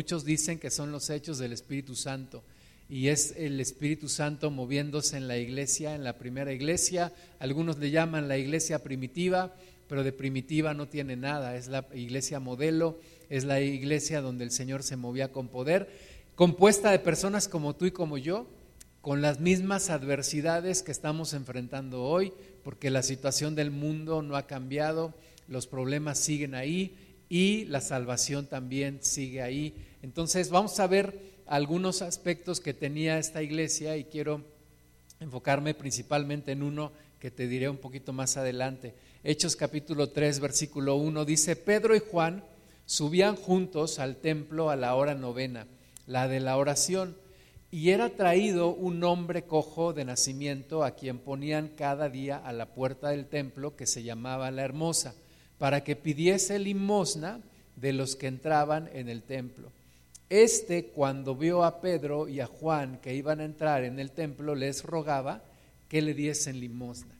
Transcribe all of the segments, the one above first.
Muchos dicen que son los hechos del Espíritu Santo y es el Espíritu Santo moviéndose en la iglesia, en la primera iglesia. Algunos le llaman la iglesia primitiva, pero de primitiva no tiene nada. Es la iglesia modelo, es la iglesia donde el Señor se movía con poder, compuesta de personas como tú y como yo, con las mismas adversidades que estamos enfrentando hoy, porque la situación del mundo no ha cambiado, los problemas siguen ahí y la salvación también sigue ahí. Entonces vamos a ver algunos aspectos que tenía esta iglesia y quiero enfocarme principalmente en uno que te diré un poquito más adelante. Hechos capítulo 3, versículo 1 dice, Pedro y Juan subían juntos al templo a la hora novena, la de la oración y era traído un hombre cojo de nacimiento a quien ponían cada día a la puerta del templo que se llamaba la hermosa, para que pidiese limosna de los que entraban en el templo. Este, cuando vio a Pedro y a Juan que iban a entrar en el templo, les rogaba que le diesen limosna.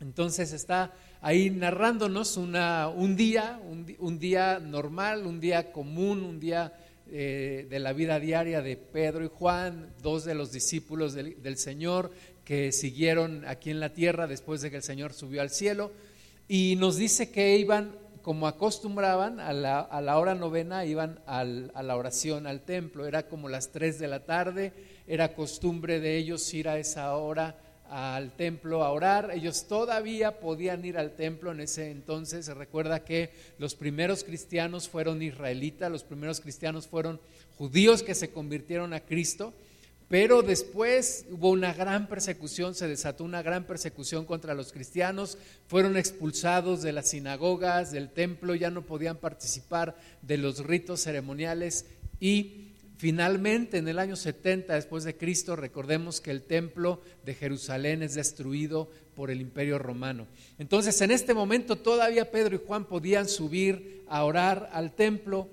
Entonces está ahí narrándonos un día, un, un día normal, un día común, un día eh, de la vida diaria de Pedro y Juan, dos de los discípulos del, Señor que siguieron aquí en la tierra después de que el Señor subió al cielo. Y nos dice que iban, como acostumbraban, a la, a la hora novena, iban a la oración al templo. Era como las tres de la tarde, era costumbre de ellos ir a esa hora al templo a orar. Ellos todavía podían ir al templo en ese entonces. Se recuerda que los primeros cristianos fueron israelitas, los primeros cristianos fueron judíos que se convirtieron a Cristo. Pero después hubo una gran persecución, se desató una gran persecución contra los cristianos, fueron expulsados de las sinagogas, del templo, ya no podían participar de los ritos ceremoniales y Finalmente, en el año 70 después de Cristo, recordemos que el templo de Jerusalén es destruido por el imperio romano. Entonces, en este momento todavía Pedro y Juan podían subir a orar al templo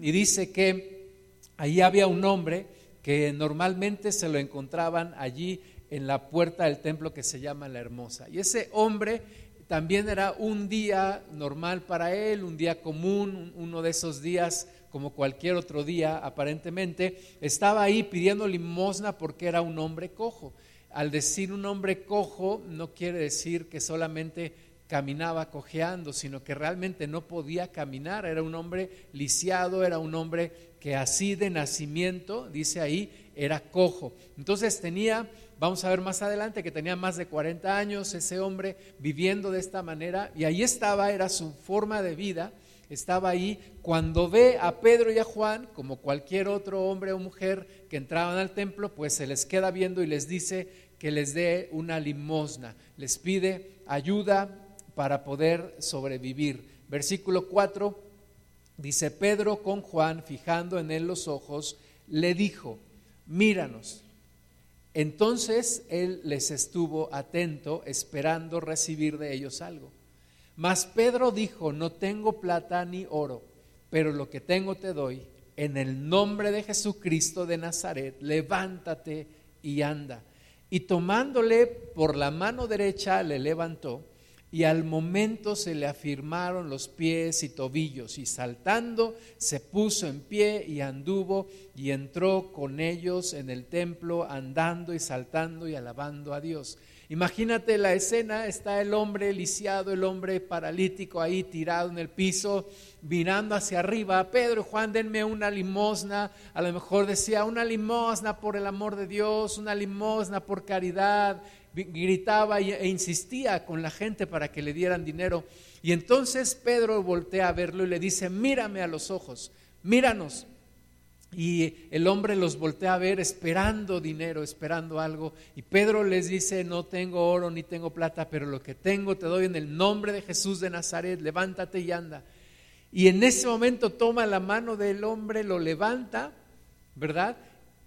y dice que allí había un hombre que normalmente se lo encontraban allí en la puerta del templo que se llama la Hermosa. Y ese hombre también era un día normal para él, un día común, uno de esos días como cualquier otro día aparentemente, estaba ahí pidiendo limosna porque era un hombre cojo. Al decir un hombre cojo no quiere decir que solamente caminaba cojeando, sino que realmente no podía caminar, era un hombre lisiado, era un hombre que así de nacimiento, dice ahí, era cojo. Entonces tenía, vamos a ver más adelante, que tenía más de 40 años ese hombre viviendo de esta manera, y ahí estaba, era su forma de vida, estaba ahí, cuando ve a Pedro y a Juan, como cualquier otro hombre o mujer que entraban al templo, pues se les queda viendo y les dice que les dé una limosna, les pide ayuda para poder sobrevivir. Versículo 4 dice, Pedro con Juan, fijando en él los ojos, le dijo, míranos. Entonces él les estuvo atento, esperando recibir de ellos algo. Mas Pedro dijo, no tengo plata ni oro, pero lo que tengo te doy. En el nombre de Jesucristo de Nazaret, levántate y anda. Y tomándole por la mano derecha, le levantó, y al momento se le afirmaron los pies y tobillos, y saltando se puso en pie y anduvo y entró con ellos en el templo, andando y saltando y alabando a Dios. Imagínate la escena, está el hombre lisiado, el hombre paralítico ahí tirado en el piso, mirando hacia arriba. Pedro, Juan, denme una limosna. A lo mejor decía, una limosna por el amor de Dios, una limosna por caridad. Gritaba e insistía con la gente para que le dieran dinero. Y entonces Pedro voltea a verlo y le dice, mírame a los ojos, míranos. Y el hombre los voltea a ver esperando dinero, esperando algo. Y Pedro les dice, no tengo oro ni tengo plata, pero lo que tengo te doy en el nombre de Jesús de Nazaret, levántate y anda. Y en ese momento toma la mano del hombre, lo levanta, ¿verdad?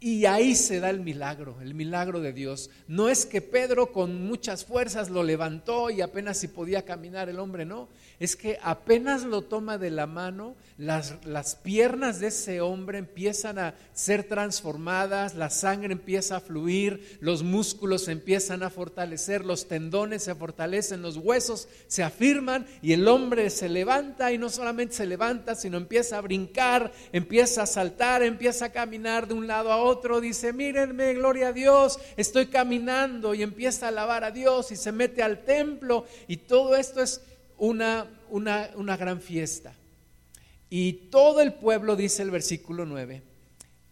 Y ahí se da el milagro, el milagro de Dios. No es que Pedro con muchas fuerzas lo levantó y apenas si podía caminar el hombre, no. Es que apenas lo toma de la mano, las, las piernas de ese hombre empiezan a ser transformadas, la sangre empieza a fluir, los músculos se empiezan a fortalecer, los tendones se fortalecen, los huesos se afirman y el hombre se levanta y no solamente se levanta, sino empieza a brincar, empieza a saltar, empieza a caminar de un lado a otro. Dice, mírenme, gloria a Dios, estoy caminando y empieza a alabar a Dios y se mete al templo. Y todo esto es una, una, una gran fiesta. Y todo el pueblo, dice el versículo 9,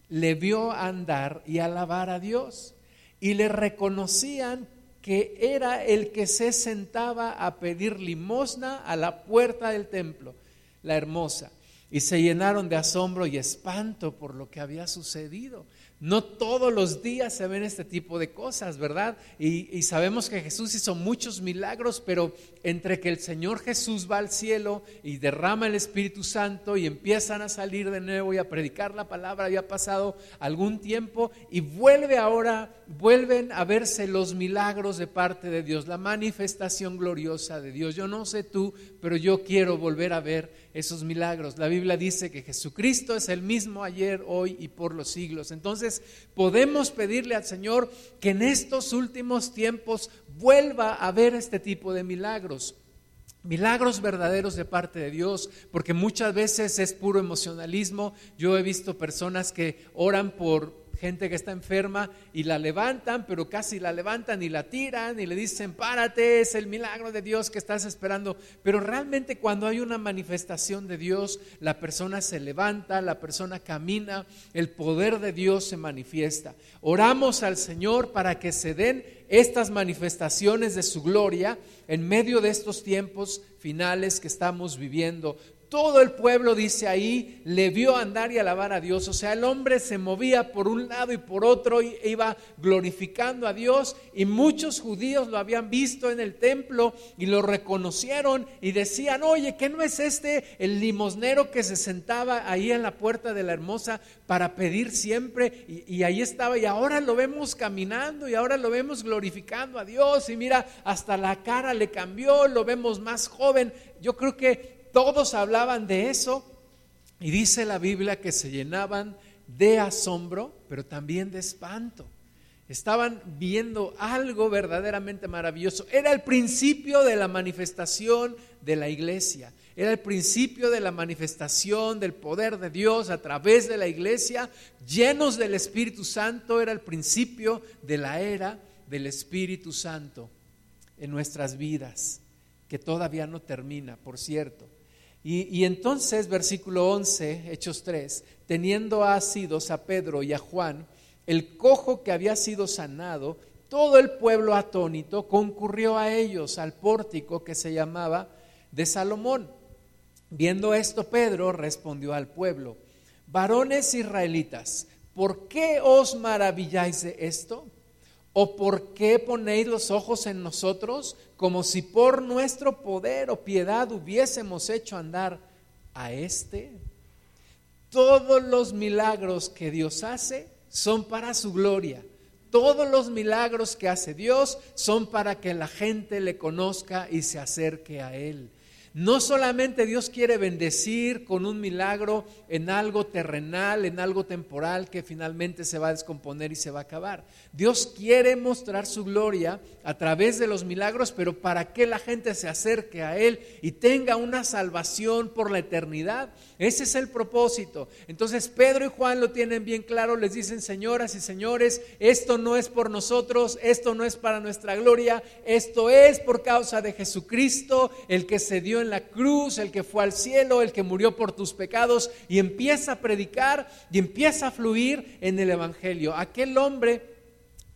le vio andar y alabar a Dios y le reconocían que era el que se sentaba a pedir limosna a la puerta del templo, la hermosa. Y se llenaron de asombro y espanto por lo que había sucedido. No todos los días se ven este tipo de cosas, ¿verdad? Y, sabemos que Jesús hizo muchos milagros, pero entre que el Señor Jesús va al cielo y derrama el Espíritu Santo y empiezan a salir de nuevo y a predicar la palabra, había pasado algún tiempo y vuelve ahora, vuelven a verse los milagros de parte de Dios, la manifestación gloriosa de Dios. Yo no sé tú, pero yo quiero volver a ver esos milagros. La Biblia dice que Jesucristo es el mismo ayer, hoy y por los siglos. Entonces podemos pedirle al Señor que en estos últimos tiempos vuelva a ver este tipo de milagros. Milagros verdaderos de parte de Dios, porque muchas veces es puro emocionalismo. Yo he visto personas que oran por gente que está enferma y la levantan, pero casi la levantan y la tiran y le dicen, párate, es el milagro de Dios que estás esperando. Pero realmente cuando hay una manifestación de Dios, la persona se levanta, la persona camina, el poder de Dios se manifiesta. Oramos al Señor para que se den estas manifestaciones de su gloria en medio de estos tiempos finales que estamos viviendo todo el pueblo, dice ahí, le vio andar y alabar a Dios. O sea, el hombre se movía por un lado y por otro iba glorificando a Dios. Y muchos judíos lo habían visto en el templo y lo reconocieron y decían, oye, ¿qué no es este el limosnero que se sentaba ahí en la puerta de la hermosa para pedir siempre? Y, y ahí estaba y ahora lo vemos caminando y ahora lo vemos glorificando a Dios. Y mira, hasta la cara le cambió, lo vemos más joven. Yo creo que todos hablaban de eso y dice la Biblia que se llenaban de asombro, pero también de espanto. Estaban viendo algo verdaderamente maravilloso. Era el principio de la manifestación de la iglesia. Era el principio de la manifestación del poder de Dios a través de la iglesia, llenos del Espíritu Santo. Era el principio de la era del Espíritu Santo en nuestras vidas, que todavía no termina, por cierto. Y, entonces, versículo 11, Hechos 3, teniendo asidos a Pedro y a Juan, el cojo que había sido sanado, todo el pueblo atónito concurrió a ellos al pórtico que se llamaba de Salomón. Viendo esto, Pedro respondió al pueblo, varones israelitas, ¿por qué os maravilláis de esto? ¿O por qué ponéis los ojos en nosotros como si por nuestro poder o piedad hubiésemos hecho andar a este? Todos los milagros que Dios hace son para su gloria. Todos los milagros que hace Dios son para que la gente le conozca y se acerque a Él. No solamente Dios quiere bendecir con un milagro en algo terrenal, en algo temporal que finalmente se va a descomponer y se va a acabar. Dios quiere mostrar su gloria a través de los milagros, pero para que la gente se acerque a Él y tenga una salvación por la eternidad. Ese es el propósito. Entonces Pedro y Juan lo tienen bien claro, les dicen, señoras y señores, esto no es por nosotros, esto no es para nuestra gloria, esto es por causa de Jesucristo, el que se dio en la cruz, el que fue al cielo, el que murió por tus pecados, y empieza a predicar y empieza a fluir en el Evangelio. Aquel hombre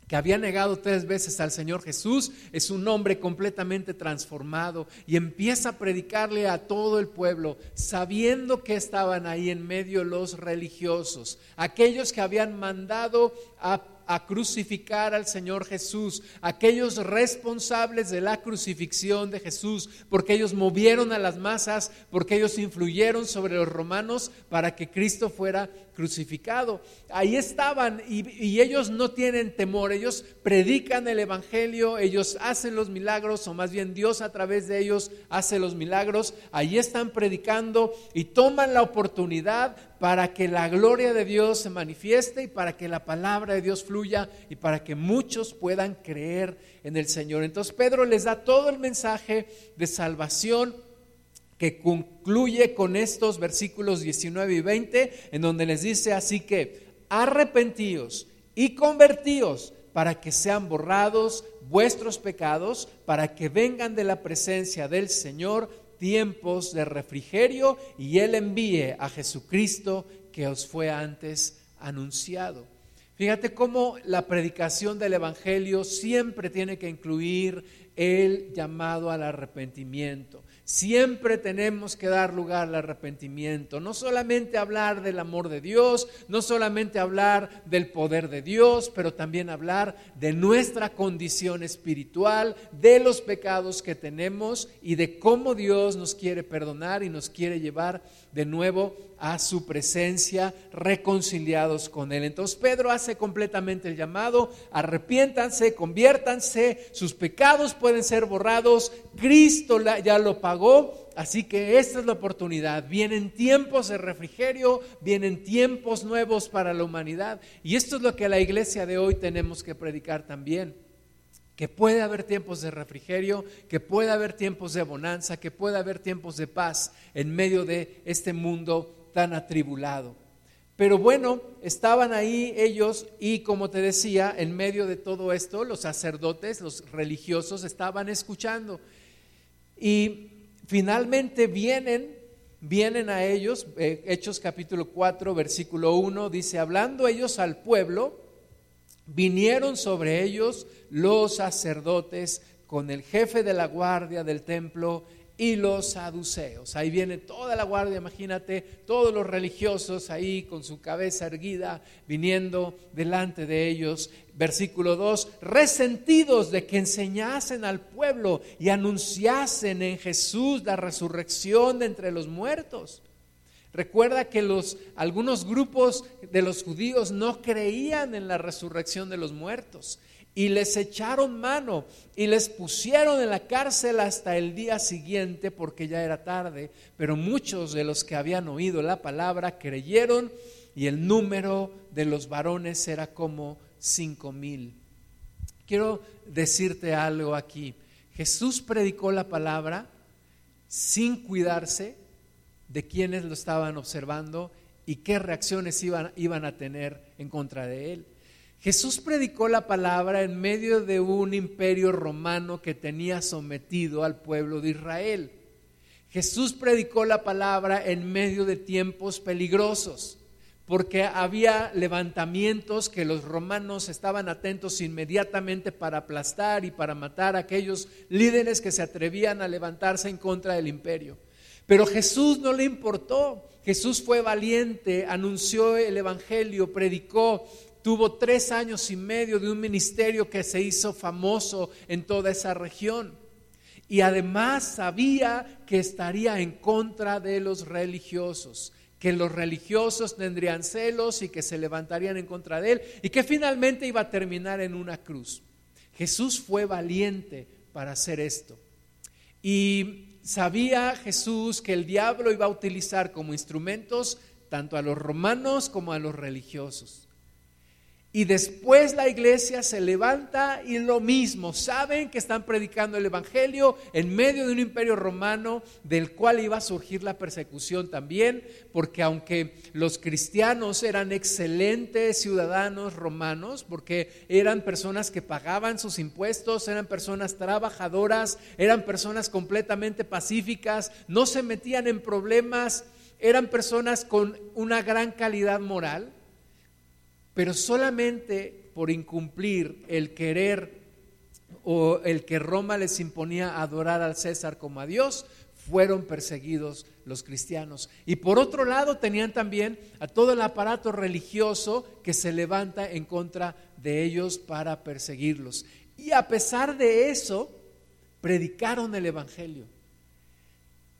que había negado tres veces al Señor Jesús, es un hombre completamente transformado y empieza a predicarle a todo el pueblo, sabiendo que estaban ahí en medio los religiosos, aquellos que habían mandado a a crucificar al Señor Jesús, aquellos responsables de la crucifixión de Jesús, porque ellos movieron a las masas, porque ellos influyeron sobre los romanos para que Cristo fuera crucificado. Ahí estaban y, ellos no tienen temor, ellos predican el Evangelio, ellos hacen los milagros, o más bien Dios a través de ellos hace los milagros, ahí están predicando y toman la oportunidad para que la gloria de Dios se manifieste y para que la palabra de Dios fluya y para que muchos puedan creer en el Señor. Entonces Pedro les da todo el mensaje de salvación que concluye con estos versículos 19 y 20, en donde les dice así que arrepentíos y convertíos para que sean borrados vuestros pecados, para que vengan de la presencia del Señor tiempos de refrigerio y Él envíe a Jesucristo que os fue antes anunciado. Fíjate cómo la predicación del Evangelio siempre tiene que incluir el llamado al arrepentimiento. Siempre tenemos que dar lugar al arrepentimiento, no solamente hablar del amor de Dios, no solamente hablar del poder de Dios, pero también hablar de nuestra condición espiritual, de los pecados que tenemos y de cómo Dios nos quiere perdonar y nos quiere llevar de nuevo a su presencia, reconciliados con Él. Entonces Pedro hace completamente el llamado, arrepiéntanse, conviértanse, sus pecados pueden ser borrados, Cristo ya lo pagó, así que esta es la oportunidad. Vienen tiempos de refrigerio, vienen tiempos nuevos para la humanidad y esto es lo que la iglesia de hoy tenemos que predicar también que puede haber tiempos de refrigerio, que puede haber tiempos de bonanza, que puede haber tiempos de paz en medio de este mundo tan atribulado. Pero bueno, estaban ahí ellos y como te decía, en medio de todo esto, los sacerdotes, los religiosos estaban escuchando. Y finalmente vienen, vienen a ellos, eh, Hechos capítulo 4, versículo 1, dice, hablando ellos al pueblo, vinieron sobre ellos los sacerdotes con el jefe de la guardia del templo y los saduceos. Ahí viene toda la guardia, imagínate, todos los religiosos ahí con su cabeza erguida, viniendo delante de ellos. Versículo 2, resentidos de que enseñasen al pueblo y anunciasen en Jesús la resurrección de entre los muertos. Recuerda que los, algunos grupos de los judíos no creían en la resurrección de los muertos y les echaron mano y les pusieron en la cárcel hasta el día siguiente porque ya era tarde, pero muchos de los que habían oído la palabra creyeron y el número de los varones era como cinco mil. Quiero decirte algo aquí. Jesús predicó la palabra sin cuidarse de quienes lo estaban observando y qué reacciones iban, iban a tener en contra de él. Jesús predicó la palabra en medio de un imperio romano que tenía sometido al pueblo de Israel. Jesús predicó la palabra en medio de tiempos peligrosos, porque había levantamientos que los romanos estaban atentos inmediatamente para aplastar y para matar a aquellos líderes que se atrevían a levantarse en contra del imperio. Pero Jesús no le importó. Jesús fue valiente, anunció el Evangelio, predicó, tuvo tres años y medio de un ministerio que se hizo famoso en toda esa región. Y además sabía que estaría en contra de los religiosos, que los religiosos tendrían celos y que se levantarían en contra de él y que finalmente iba a terminar en una cruz. Jesús fue valiente para hacer esto. Y sabía Jesús que el diablo iba a utilizar como instrumentos tanto a los romanos como a los religiosos. Y después la iglesia se levanta y lo mismo, saben que están predicando el Evangelio en medio de un imperio romano del cual iba a surgir la persecución también, porque aunque los cristianos eran excelentes ciudadanos romanos, porque eran personas que pagaban sus impuestos, eran personas trabajadoras, eran personas completamente pacíficas, no se metían en problemas, eran personas con una gran calidad moral pero solamente por incumplir el querer o el que Roma les imponía adorar al César como a Dios, fueron perseguidos los cristianos. Y por otro lado tenían también a todo el aparato religioso que se levanta en contra de ellos para perseguirlos. Y a pesar de eso, predicaron el Evangelio.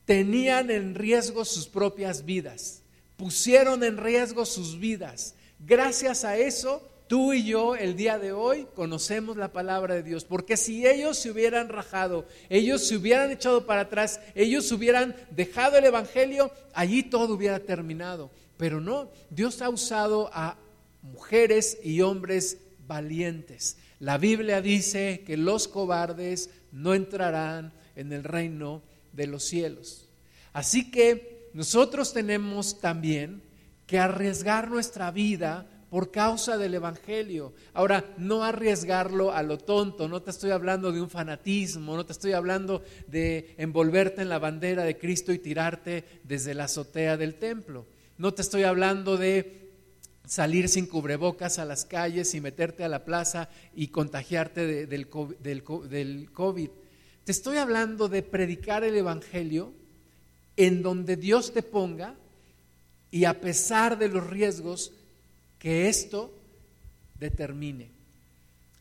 Tenían en riesgo sus propias vidas, pusieron en riesgo sus vidas. Gracias a eso, Tú y yo el día de hoy conocemos la palabra de Dios, porque si ellos se hubieran rajado, ellos se hubieran echado para atrás, ellos hubieran dejado el Evangelio, allí todo hubiera terminado. Pero no, Dios ha usado a mujeres y hombres valientes. La Biblia dice que los cobardes no entrarán en el reino de los cielos. Así que nosotros tenemos también que arriesgar nuestra vida por causa del Evangelio. Ahora, no arriesgarlo a lo tonto, no te estoy hablando de un fanatismo, no te estoy hablando de envolverte en la bandera de Cristo y tirarte desde la azotea del templo. No te estoy hablando de salir sin cubrebocas a las calles y meterte a la plaza y contagiarte del, del COVID. Te estoy hablando de predicar el Evangelio en donde Dios te ponga y a pesar de los riesgos, que esto determine.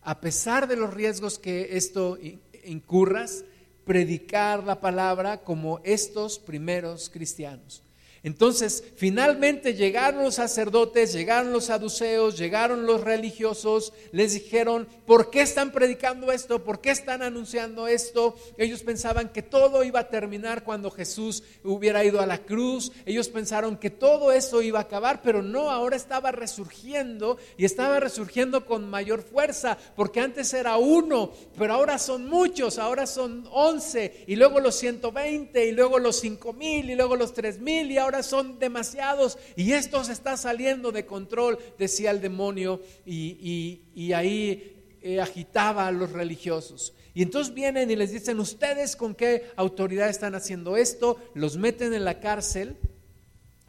A pesar de los riesgos que esto incurras, predicar la palabra como estos primeros cristianos. Entonces, finalmente llegaron los sacerdotes, llegaron los saduceos, llegaron los religiosos, les dijeron, ¿por qué están predicando esto? ¿Por qué están anunciando esto? Ellos pensaban que todo iba a terminar cuando Jesús hubiera ido a la cruz. Ellos pensaron que todo eso iba a acabar, pero no, ahora estaba resurgiendo y estaba resurgiendo con mayor fuerza, porque antes era uno, pero ahora son muchos, ahora son once, y luego los ciento veinte, y luego los cinco mil, y luego los tres mil, y ahora son demasiados y esto se está saliendo de control, decía el demonio, y, ahí eh, agitaba a los religiosos. Y entonces vienen y les dicen, ustedes con qué autoridad están haciendo esto, los meten en la cárcel,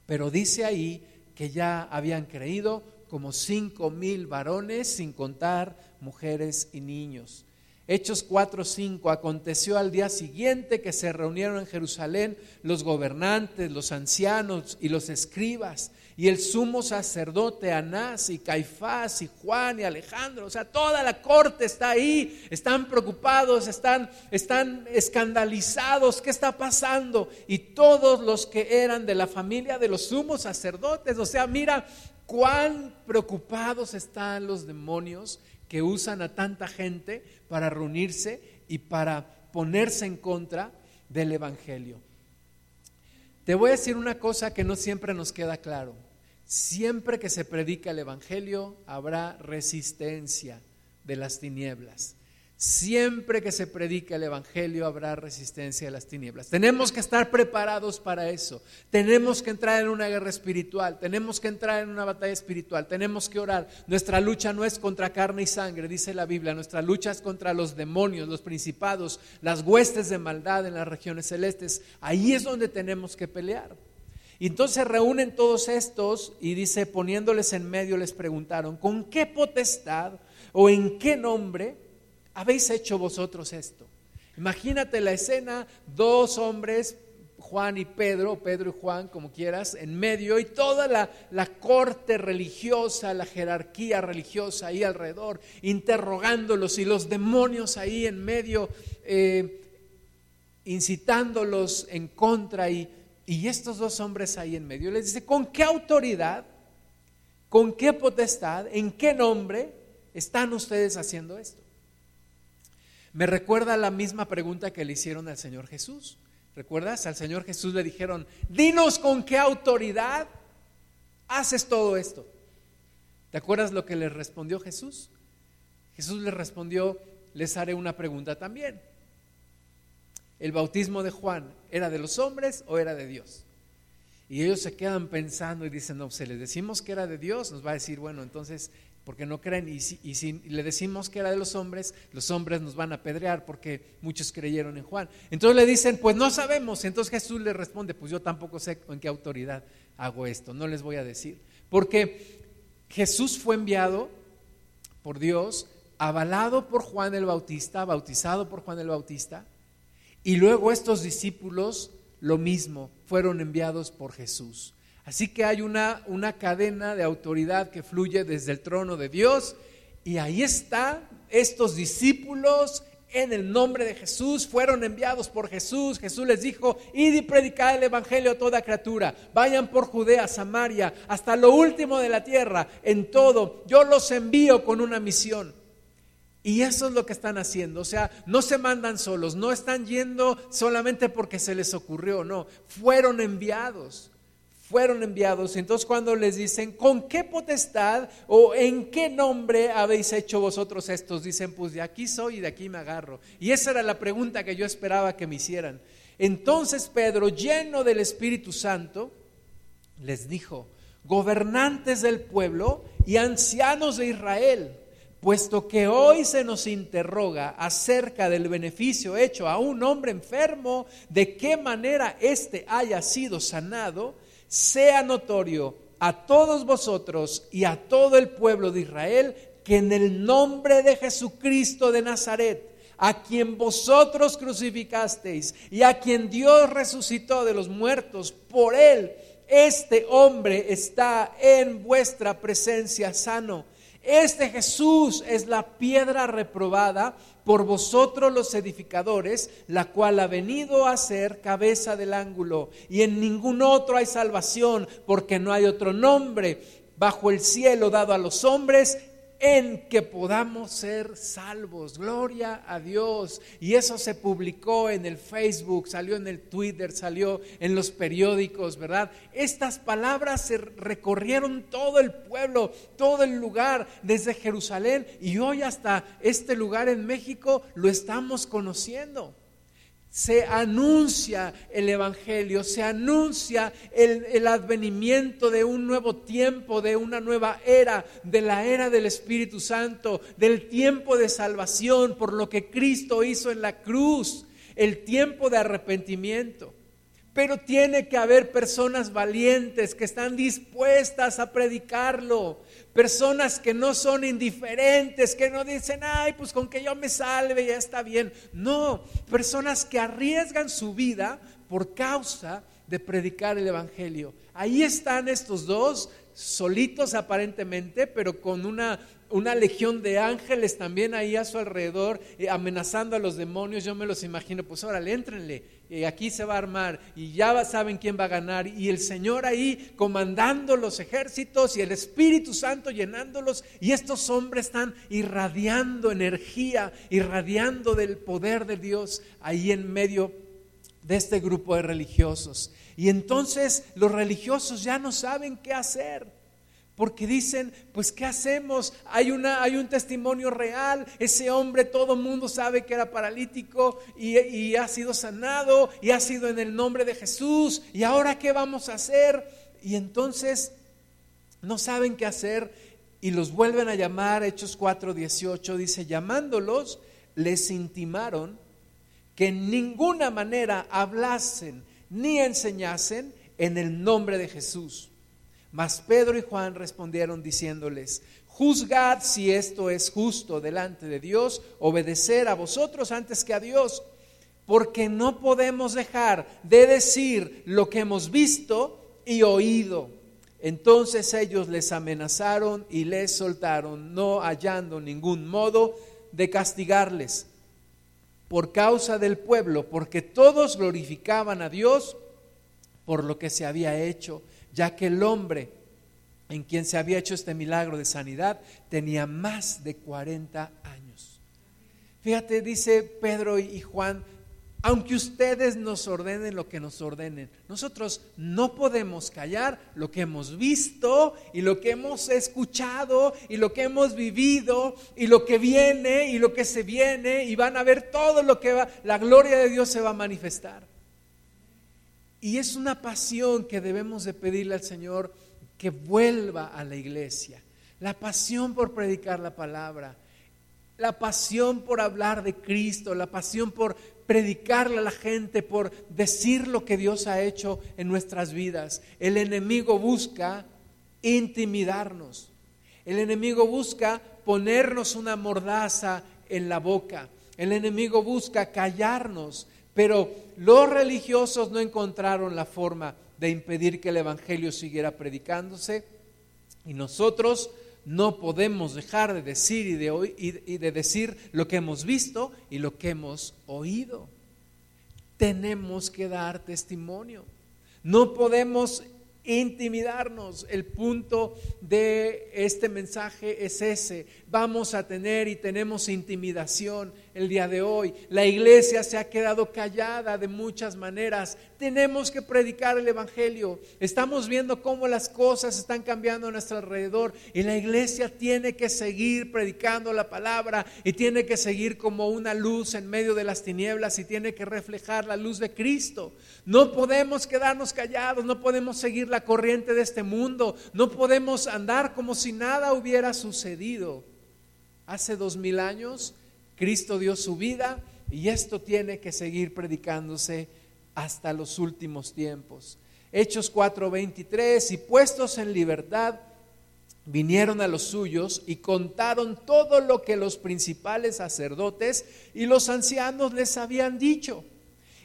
pero dice ahí que ya habían creído como cinco mil varones, sin contar mujeres y niños. Hechos 4:5 aconteció al día siguiente que se reunieron en Jerusalén los gobernantes, los ancianos y los escribas y el sumo sacerdote Anás y Caifás y Juan y Alejandro, o sea, toda la corte está ahí, están preocupados, están están escandalizados, ¿qué está pasando? Y todos los que eran de la familia de los sumos sacerdotes, o sea, mira cuán preocupados están los demonios que usan a tanta gente para reunirse y para ponerse en contra del Evangelio. Te voy a decir una cosa que no siempre nos queda claro. Siempre que se predica el Evangelio habrá resistencia de las tinieblas. Siempre que se predica el Evangelio habrá resistencia a las tinieblas. Tenemos que estar preparados para eso. Tenemos que entrar en una guerra espiritual. Tenemos que entrar en una batalla espiritual. Tenemos que orar. Nuestra lucha no es contra carne y sangre, dice la Biblia. Nuestra lucha es contra los demonios, los principados, las huestes de maldad en las regiones celestes. Ahí es donde tenemos que pelear. Y entonces reúnen todos estos y dice, poniéndoles en medio, les preguntaron, ¿con qué potestad o en qué nombre? Habéis hecho vosotros esto? Imagínate la escena, dos hombres, Juan y Pedro, Pedro y Juan, como quieras, en medio, y toda la, corte religiosa, la jerarquía religiosa ahí alrededor, interrogándolos, y los demonios ahí en medio, eh, incitándolos en contra, y, y estos dos hombres ahí en medio. Les dice, ¿con qué autoridad, con qué potestad, en qué nombre están ustedes haciendo esto? Me recuerda la misma pregunta que le hicieron al Señor Jesús. ¿Recuerdas? Al Señor Jesús le dijeron, dinos con qué autoridad haces todo esto. ¿Te acuerdas lo que le respondió Jesús? Jesús le respondió, les haré una pregunta también. ¿El bautismo de Juan era de los hombres o era de Dios? Y ellos se quedan pensando y dicen, no, se les decimos que era de Dios, nos va a decir, bueno, entonces porque no creen. Y si, le decimos que era de los hombres, los hombres nos van a apedrear porque muchos creyeron en Juan. Entonces le dicen, pues no sabemos. Entonces Jesús le responde, pues yo tampoco sé en qué autoridad hago esto, no les voy a decir. Porque Jesús fue enviado por Dios, avalado por Juan el Bautista, bautizado por Juan el Bautista, y luego estos discípulos lo mismo, fueron enviados por Jesús. Así que hay una, una cadena de autoridad que fluye desde el trono de Dios y ahí está, estos discípulos en el nombre de Jesús, fueron enviados por Jesús. Jesús les dijo, id y predicad el Evangelio a toda criatura. Vayan por Judea, Samaria, hasta lo último de la tierra, en todo. Yo los envío con una misión. Y eso es lo que están haciendo. O sea, no se mandan solos, no están yendo solamente porque se les ocurrió, no. Fueron enviados fueron enviados. Entonces cuando les dicen, ¿con qué potestad o en qué nombre habéis hecho vosotros estos? Dicen, pues de aquí soy y de aquí me agarro. Y esa era la pregunta que yo esperaba que me hicieran. Entonces Pedro, lleno del Espíritu Santo, les dijo, gobernantes del pueblo y ancianos de Israel, puesto que hoy se nos interroga acerca del beneficio hecho a un hombre enfermo, de qué manera éste haya sido sanado, sea notorio a todos vosotros y a todo el pueblo de Israel que en el nombre de Jesucristo de Nazaret, a quien vosotros crucificasteis y a quien Dios resucitó de los muertos, por él este hombre está en vuestra presencia sano. Este Jesús es la piedra reprobada por vosotros los edificadores, la cual ha venido a ser cabeza del ángulo. Y en ningún otro hay salvación, porque no hay otro nombre bajo el cielo dado a los hombres en que podamos ser salvos. Gloria a Dios. Y eso se publicó en el Facebook, salió en el Twitter, salió en los periódicos, ¿verdad? Estas palabras se recorrieron todo el pueblo, todo el lugar, desde Jerusalén y hoy hasta este lugar en México lo estamos conociendo se anuncia el Evangelio, se anuncia el, advenimiento de un nuevo tiempo, de una nueva era, de la era del Espíritu Santo, del tiempo de salvación por lo que Cristo hizo en la cruz, el tiempo de arrepentimiento. Pero tiene que haber personas valientes que están dispuestas a predicarlo, personas que no son indiferentes, que no dicen, ay, pues con que yo me salve ya está bien. No, personas que arriesgan su vida por causa de predicar el Evangelio. Ahí están estos dos, solitos aparentemente, pero con una una legión de ángeles también ahí a su alrededor, eh, amenazando a los demonios. Yo me los imagino, pues órale, éntrenle, y aquí se va a armar, y ya saben quién va a ganar. Y el Señor ahí comandando los ejércitos y el Espíritu Santo llenándolos, y estos hombres están irradiando energía, irradiando del poder de Dios ahí en medio de este grupo de religiosos. Y entonces los religiosos ya no saben qué hacer. Porque dicen, pues ¿qué hacemos? Hay, una, hay un testimonio real, ese hombre todo el mundo sabe que era paralítico y, y ha sido sanado y ha sido en el nombre de Jesús. ¿Y ahora qué vamos a hacer? Y entonces no saben qué hacer y los vuelven a llamar, Hechos 4:18 dice, llamándolos, les intimaron que en ninguna manera hablasen ni enseñasen en el nombre de Jesús mas Pedro y Juan respondieron diciéndoles, juzgad si esto es justo delante de Dios, obedecer a vosotros antes que a Dios, porque no podemos dejar de decir lo que hemos visto y oído. Entonces ellos les amenazaron y les soltaron, no hallando ningún modo de castigarles por causa del pueblo, porque todos glorificaban a Dios por lo que se había hecho ya que el hombre en quien se había hecho este milagro de sanidad tenía más de 40 años. Fíjate, dice Pedro y Juan, aunque ustedes nos ordenen lo que nos ordenen, nosotros no podemos callar lo que hemos visto y lo que hemos escuchado y lo que hemos vivido y lo que viene y lo que se viene y van a ver todo lo que va, la gloria de Dios se va a manifestar. Y es una pasión que debemos de pedirle al Señor que vuelva a la iglesia. La pasión por predicar la palabra, la pasión por hablar de Cristo, la pasión por predicarle a la gente, por decir lo que Dios ha hecho en nuestras vidas. El enemigo busca intimidarnos. El enemigo busca ponernos una mordaza en la boca. El enemigo busca callarnos Pero los religiosos no encontraron la forma de impedir que el Evangelio siguiera predicándose y nosotros no podemos dejar de decir y de, y de decir lo que hemos visto y lo que hemos oído. Tenemos que dar testimonio. No podemos intimidarnos. El punto de este mensaje es ese. Vamos a tener y tenemos intimidación el día de hoy. La iglesia se ha quedado callada de muchas maneras. Tenemos que predicar el Evangelio. Estamos viendo cómo las cosas están cambiando a nuestro alrededor y la iglesia tiene que seguir predicando la palabra y tiene que seguir como una luz en medio de las tinieblas y tiene que reflejar la luz de Cristo. No podemos quedarnos callados, no podemos seguir la corriente de este mundo, no podemos andar como si nada hubiera sucedido. Hace dos mil años Cristo dio su vida y esto tiene que seguir predicándose hasta los últimos tiempos. Hechos 4:23, y puestos en libertad, vinieron a los suyos y contaron todo lo que los principales sacerdotes y los ancianos les habían dicho.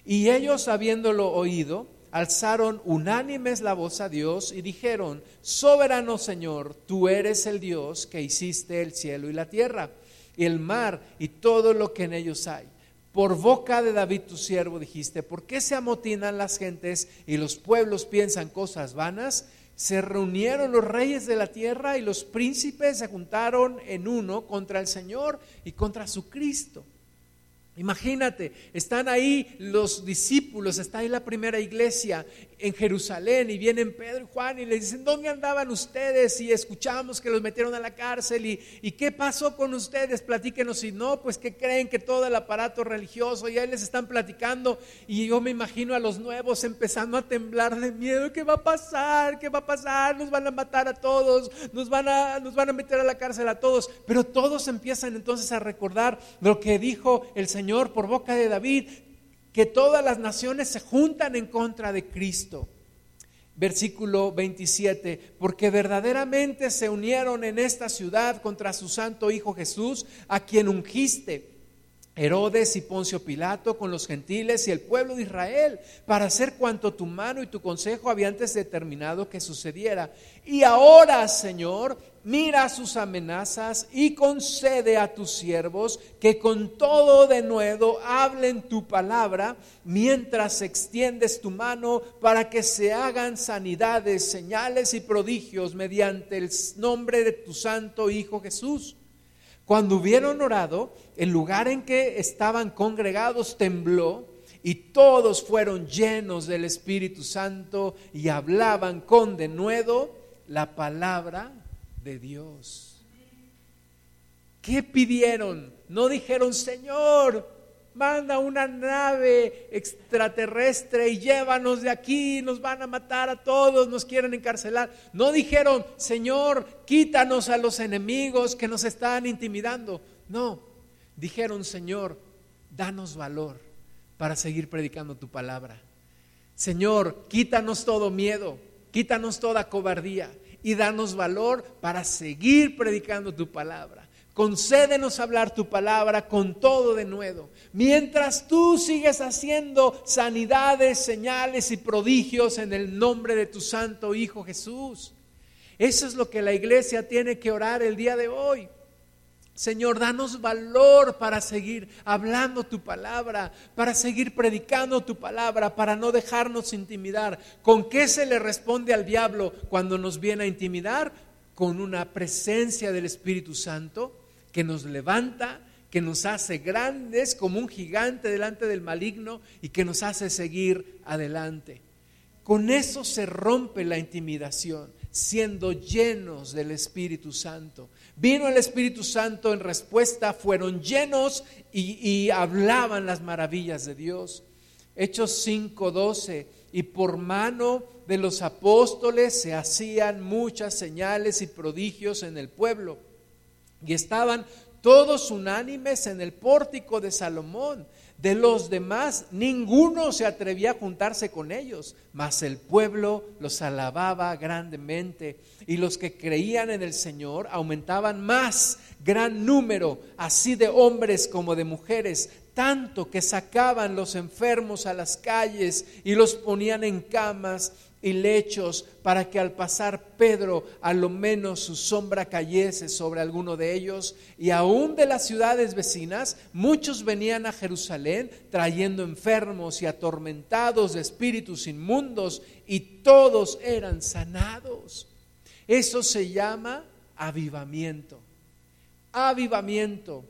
Y ellos, habiéndolo oído, alzaron unánimes la voz a Dios y dijeron, Soberano Señor, tú eres el Dios que hiciste el cielo y la tierra y el mar y todo lo que en ellos hay. Por boca de David tu siervo dijiste, ¿por qué se amotinan las gentes y los pueblos piensan cosas vanas? Se reunieron los reyes de la tierra y los príncipes se juntaron en uno contra el Señor y contra su Cristo. Imagínate, están ahí los discípulos, está ahí la primera iglesia en Jerusalén y vienen Pedro y Juan y le dicen, ¿dónde andaban ustedes? Y escuchamos que los metieron a la cárcel y, y ¿qué pasó con ustedes? Platíquenos y no, pues que creen que todo el aparato religioso y ahí les están platicando y yo me imagino a los nuevos empezando a temblar de miedo, ¿qué va a pasar? ¿Qué va a pasar? Nos van a matar a todos, nos van a, nos van a meter a la cárcel a todos, pero todos empiezan entonces a recordar lo que dijo el Señor por boca de David, que todas las naciones se juntan en contra de Cristo. Versículo 27, porque verdaderamente se unieron en esta ciudad contra su santo Hijo Jesús, a quien ungiste Herodes y Poncio Pilato con los gentiles y el pueblo de Israel para hacer cuanto tu mano y tu consejo habían antes determinado que sucediera. Y ahora, Señor, mira sus amenazas y concede a tus siervos que con todo de nuevo hablen tu palabra mientras extiendes tu mano para que se hagan sanidades, señales y prodigios mediante el nombre de tu santo Hijo Jesús. Cuando hubieron orado, el lugar en que estaban congregados tembló y todos fueron llenos del Espíritu Santo y hablaban con denuedo la palabra de Dios. ¿Qué pidieron? No dijeron, Señor, manda una nave extraterrestre y llévanos de aquí, nos van a matar a todos, nos quieren encarcelar. No dijeron, Señor, quítanos a los enemigos que nos están intimidando. No, dijeron, Señor, danos valor para seguir predicando tu palabra. Señor, quítanos todo miedo, quítanos toda cobardía y danos valor para seguir predicando tu palabra. Concédenos hablar tu palabra con todo de nuevo. Mientras tú sigues haciendo sanidades, señales y prodigios en el nombre de tu santo Hijo Jesús. Eso es lo que la iglesia tiene que orar el día de hoy. Señor, danos valor para seguir hablando tu palabra, para seguir predicando tu palabra, para no dejarnos intimidar. ¿Con qué se le responde al diablo cuando nos viene a intimidar? Con una presencia del Espíritu Santo que nos levanta, que nos hace grandes como un gigante delante del maligno y que nos hace seguir adelante. Con eso se rompe la intimidación, siendo llenos del Espíritu Santo. Vino el Espíritu Santo en respuesta, fueron llenos y, hablaban las maravillas de Dios. Hechos 5:12, y por mano de los apóstoles se hacían muchas señales y prodigios en el pueblo. Y estaban todos unánimes en el pórtico de Salomón. De los demás, ninguno se atrevía a juntarse con ellos, mas el pueblo los alababa grandemente y los que creían en el Señor aumentaban más, gran número, así de hombres como de mujeres. tanto que sacaban los enfermos a las calles y los ponían en camas y lechos para que al pasar Pedro a lo menos su sombra cayese sobre alguno de ellos. Y aún de las ciudades vecinas, muchos venían a Jerusalén trayendo enfermos y atormentados de espíritus inmundos y todos eran sanados. Eso se llama avivamiento. Avivamiento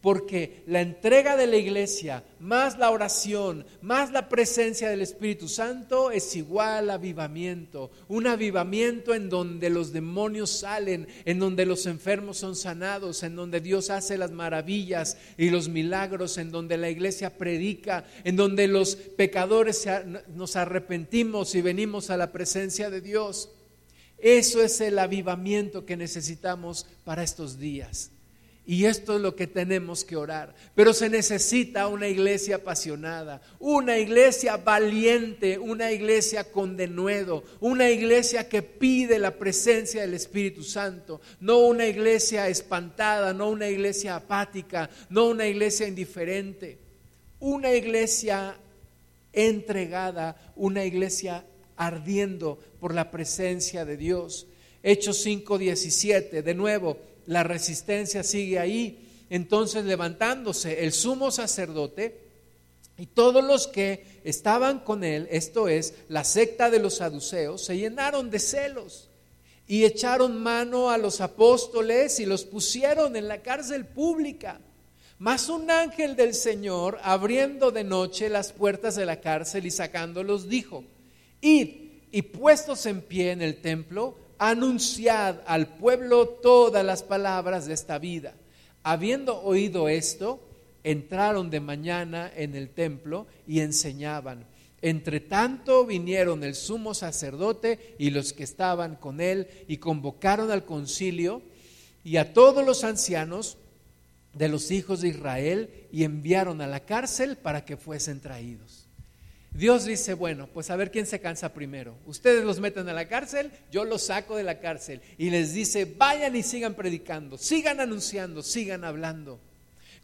porque la entrega de la iglesia, más la oración, más la presencia del Espíritu Santo es igual a avivamiento. Un avivamiento en donde los demonios salen, en donde los enfermos son sanados, en donde Dios hace las maravillas y los milagros, en donde la iglesia predica, en donde los pecadores nos arrepentimos y venimos a la presencia de Dios. Eso es el avivamiento que necesitamos para estos días. Y esto es lo que tenemos que orar. Pero se necesita una iglesia apasionada, una iglesia valiente, una iglesia con denuedo, una iglesia que pide la presencia del Espíritu Santo, no una iglesia espantada, no una iglesia apática, no una iglesia indiferente, una iglesia entregada, una iglesia ardiendo por la presencia de Dios. Hechos 5:17, de nuevo la resistencia sigue ahí. Entonces levantándose el sumo sacerdote y todos los que estaban con él, esto es, la secta de los saduceos, se llenaron de celos y echaron mano a los apóstoles y los pusieron en la cárcel pública. Mas un ángel del Señor, abriendo de noche las puertas de la cárcel y sacándolos, dijo, id y puestos en pie en el templo, anunciad al pueblo todas las palabras de esta vida. Habiendo oído esto, entraron de mañana en el templo y enseñaban. Entre tanto vinieron el sumo sacerdote y los que estaban con él y convocaron al concilio y a todos los ancianos de los hijos de Israel y enviaron a la cárcel para que fuesen traídos. Dios dice, bueno, pues a ver quién se cansa primero. Ustedes los meten a la cárcel, yo los saco de la cárcel. Y les dice, vayan y sigan predicando, sigan anunciando, sigan hablando.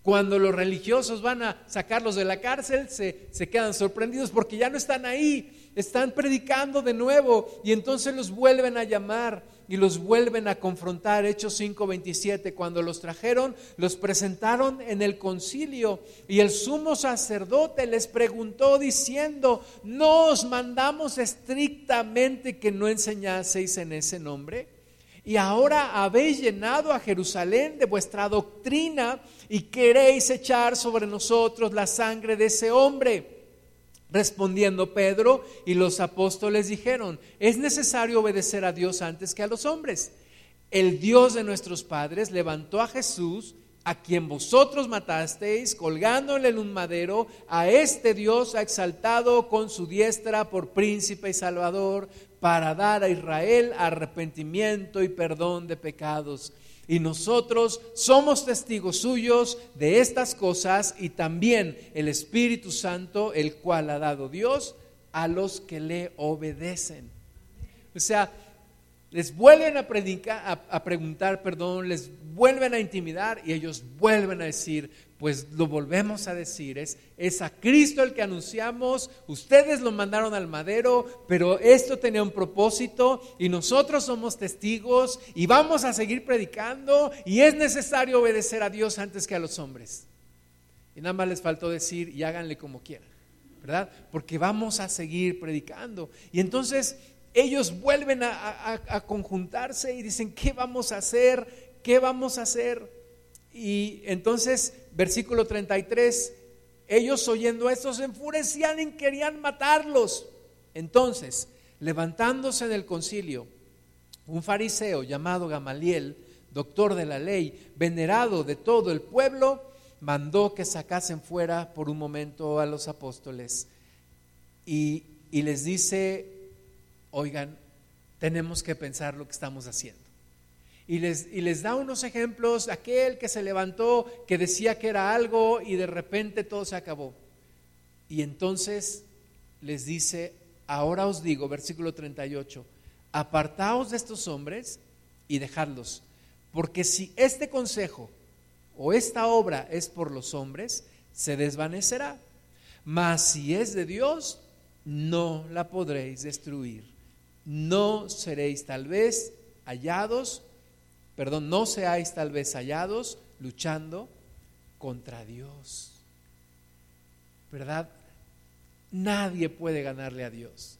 Cuando los religiosos van a sacarlos de la cárcel, se, se quedan sorprendidos porque ya no están ahí, están predicando de nuevo y entonces los vuelven a llamar y los vuelven a confrontar. Hechos 5:27, cuando los trajeron, los presentaron en el concilio y el sumo sacerdote les preguntó diciendo, ¿no os mandamos estrictamente que no enseñaseis en ese nombre? Y ahora habéis llenado a Jerusalén de vuestra doctrina y queréis echar sobre nosotros la sangre de ese hombre. Respondiendo Pedro y los apóstoles dijeron, es necesario obedecer a Dios antes que a los hombres. El Dios de nuestros padres levantó a Jesús, a quien vosotros matasteis, colgándole en un madero, a este Dios ha exaltado con su diestra por príncipe y salvador, para dar a Israel arrepentimiento y perdón de pecados. Y nosotros somos testigos suyos de estas cosas y también el Espíritu Santo, el cual ha dado Dios a los que le obedecen. O sea, les vuelven a, predicar, a, preguntar perdón, les vuelven a intimidar y ellos vuelven a decir, pues lo volvemos a decir, es, es a Cristo el que anunciamos, ustedes lo mandaron al madero, pero esto tenía un propósito y nosotros somos testigos y vamos a seguir predicando y es necesario obedecer a Dios antes que a los hombres. Y nada más les faltó decir, y háganle como quieran, ¿verdad? Porque vamos a seguir predicando. Y entonces ellos vuelven a, conjuntarse y dicen, ¿qué vamos a hacer? ¿Qué vamos a hacer? Y entonces, versículo 33, ellos oyendo esto se enfurecían y querían matarlos. Entonces, levantándose en el concilio, un fariseo llamado Gamaliel, doctor de la ley, venerado de todo el pueblo, mandó que sacasen fuera por un momento a los apóstoles y les dice, oigan, tenemos que pensar lo que estamos haciendo y les, da unos ejemplos, aquel que se levantó, que decía que era algo y de repente todo se acabó. Y entonces les dice, ahora os digo, versículo 38, apartaos de estos hombres y dejadlos, porque si este consejo o esta obra es por los hombres, se desvanecerá. Mas si es de Dios, no la podréis destruir. No seréis tal vez hallados, perdón, no seáis tal vez hallados luchando contra Dios. ¿Verdad? Nadie puede ganarle a Dios.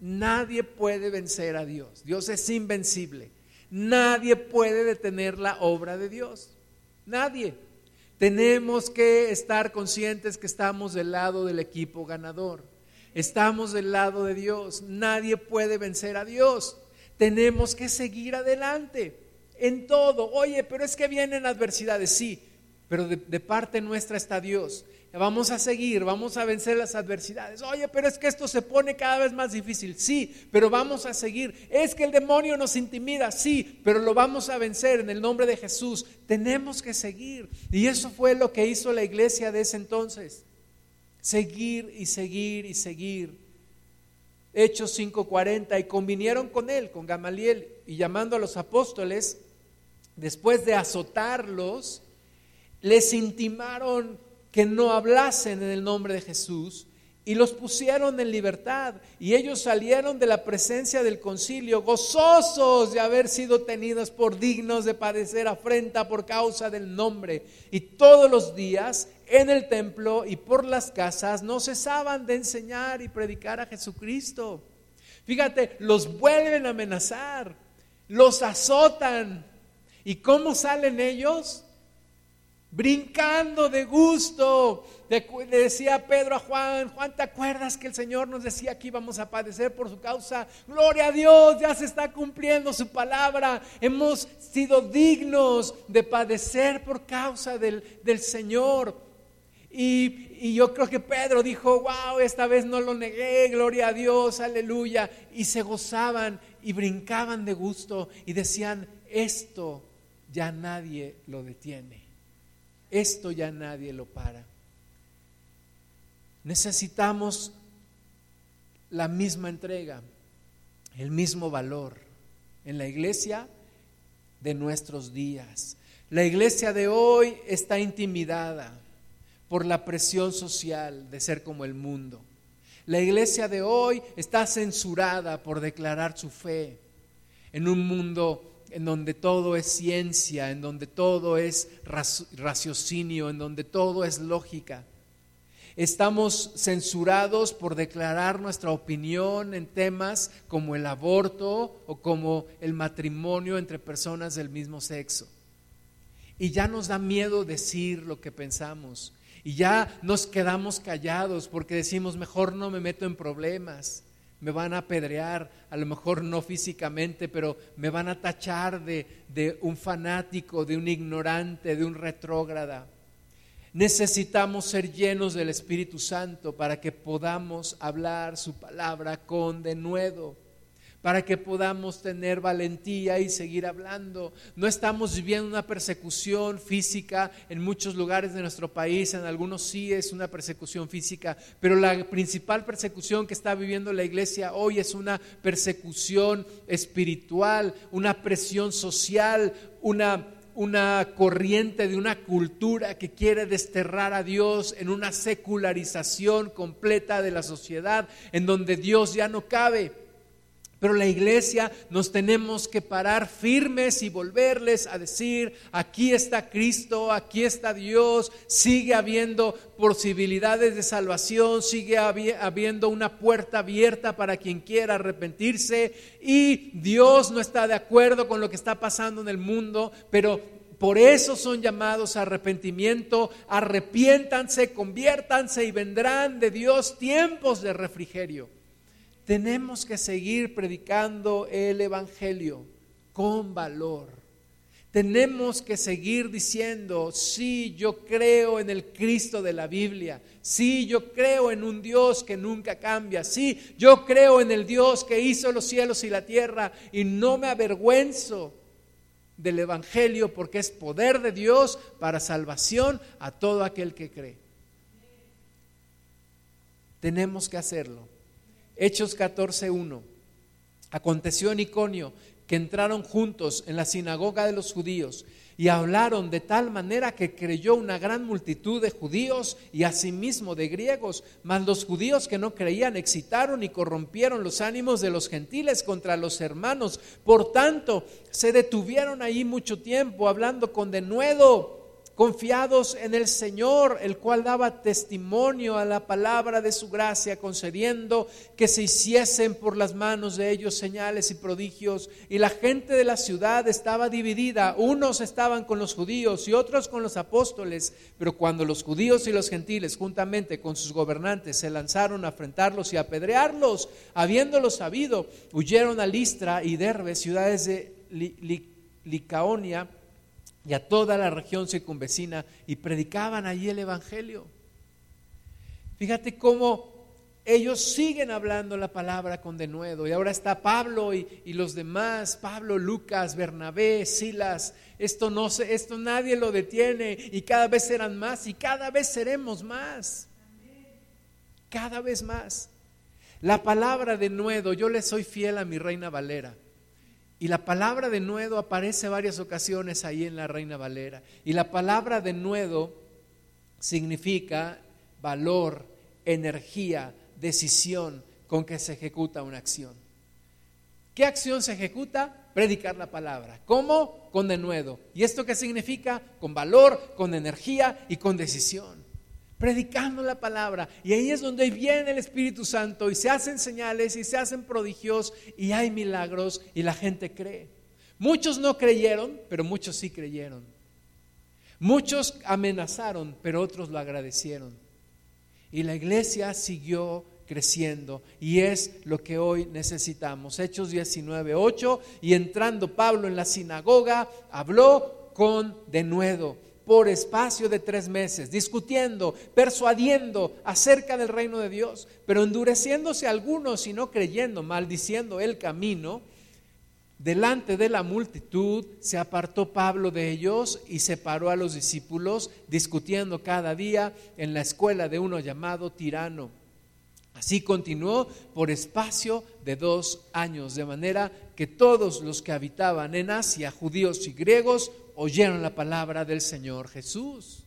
Nadie puede vencer a Dios. Dios es invencible. Nadie puede detener la obra de Dios. Nadie. Tenemos que estar conscientes que estamos del lado del equipo ganador. Estamos del lado de Dios. Nadie puede vencer a Dios. Tenemos que seguir adelante en todo. Oye, pero es que vienen adversidades, sí, pero de, de parte nuestra está Dios vamos a seguir, vamos a vencer las adversidades. Oye, pero es que esto se pone cada vez más difícil. Sí, pero vamos a seguir. Es que el demonio nos intimida. Sí, pero lo vamos a vencer en el nombre de Jesús. Tenemos que seguir. Y eso fue lo que hizo la iglesia de ese entonces. Seguir y seguir y seguir. Hechos 5:40 y convinieron con él, con Gamaliel, y llamando a los apóstoles, después de azotarlos, les intimaron que no hablasen en el nombre de Jesús y los pusieron en libertad. Y ellos salieron de la presencia del concilio gozosos de haber sido tenidos por dignos de padecer afrenta por causa del nombre. Y todos los días en el templo y por las casas no cesaban de enseñar y predicar a Jesucristo. Fíjate, los vuelven a amenazar, los azotan. ¿Y cómo salen ellos? brincando de gusto. Le decía Pedro a Juan, Juan, ¿te acuerdas que el Señor nos decía que íbamos a padecer por su causa? Gloria a Dios, ya se está cumpliendo su palabra. Hemos sido dignos de padecer por causa del, Señor. Y, yo creo que Pedro dijo, wow, esta vez no lo negué, gloria a Dios, aleluya. Y se gozaban y brincaban de gusto y decían, esto ya nadie lo detiene. Esto ya nadie lo para. Necesitamos la misma entrega, el mismo valor en la iglesia de nuestros días. La iglesia de hoy está intimidada por la presión social de ser como el mundo. La iglesia de hoy está censurada por declarar su fe en un mundo en donde todo es ciencia, en donde todo es raciocinio, en donde todo es lógica. Estamos censurados por declarar nuestra opinión en temas como el aborto o como el matrimonio entre personas del mismo sexo. Y ya nos da miedo decir lo que pensamos. Y ya nos quedamos callados porque decimos, mejor no me meto en problemas me van a apedrear, a lo mejor no físicamente, pero me van a tachar de, de un fanático, de un ignorante, de un retrógrada. Necesitamos ser llenos del Espíritu Santo para que podamos hablar su palabra con denuedo para que podamos tener valentía y seguir hablando. No estamos viviendo una persecución física en muchos lugares de nuestro país, en algunos sí es una persecución física, pero la principal persecución que está viviendo la iglesia hoy es una persecución espiritual, una presión social, una una corriente de una cultura que quiere desterrar a Dios en una secularización completa de la sociedad, en donde Dios ya no cabe. Pero la iglesia nos tenemos que parar firmes y volverles a decir, aquí está Cristo, aquí está Dios, sigue habiendo posibilidades de salvación, sigue habiendo una puerta abierta para quien quiera arrepentirse y Dios no está de acuerdo con lo que está pasando en el mundo, pero por eso son llamados a arrepentimiento, arrepiéntanse, conviértanse y vendrán de Dios tiempos de refrigerio. Tenemos que seguir predicando el Evangelio con valor. Tenemos que seguir diciendo, sí, yo creo en el Cristo de la Biblia, sí, yo creo en un Dios que nunca cambia, sí, yo creo en el Dios que hizo los cielos y la tierra y no me avergüenzo del Evangelio porque es poder de Dios para salvación a todo aquel que cree. Tenemos que hacerlo. Hechos 14.1. Aconteció en Iconio que entraron juntos en la sinagoga de los judíos y hablaron de tal manera que creyó una gran multitud de judíos y asimismo de griegos, mas los judíos que no creían excitaron y corrompieron los ánimos de los gentiles contra los hermanos. Por tanto, se detuvieron ahí mucho tiempo hablando con denuedo confiados en el Señor, el cual daba testimonio a la palabra de su gracia, concediendo que se hiciesen por las manos de ellos señales y prodigios. Y la gente de la ciudad estaba dividida, unos estaban con los judíos y otros con los apóstoles, pero cuando los judíos y los gentiles, juntamente con sus gobernantes, se lanzaron a afrentarlos y apedrearlos, habiéndolo sabido, huyeron a Listra y Derbe, ciudades de Licaonia, y a toda la región circunvecina y predicaban allí el Evangelio. Fíjate cómo ellos siguen hablando la palabra con denuedo. Y ahora está Pablo y, los demás, Pablo, Lucas, Bernabé, Silas. Esto no se, esto nadie lo detiene y cada vez serán más y cada vez seremos más. Cada vez más. La palabra de nuevo, yo le soy fiel a mi reina Valera. Y la palabra de nuevo aparece varias ocasiones ahí en la Reina Valera. Y la palabra de nuevo significa valor, energía, decisión con que se ejecuta una acción. ¿Qué acción se ejecuta? Predicar la palabra. ¿Cómo? Con denuedo. ¿Y esto qué significa? Con valor, con energía y con decisión predicando la palabra. Y ahí es donde viene el Espíritu Santo y se hacen señales y se hacen prodigios y hay milagros y la gente cree. Muchos no creyeron, pero muchos sí creyeron. Muchos amenazaron, pero otros lo agradecieron. Y la iglesia siguió creciendo y es lo que hoy necesitamos. Hechos 19, 8 y entrando Pablo en la sinagoga, habló con denuedo por espacio de tres meses, discutiendo, persuadiendo acerca del reino de Dios, pero endureciéndose algunos y no creyendo, maldiciendo el camino, delante de la multitud se apartó Pablo de ellos y separó a los discípulos, discutiendo cada día en la escuela de uno llamado tirano. Así continuó por espacio de dos años, de manera que todos los que habitaban en Asia, judíos y griegos, oyeron la palabra del Señor Jesús.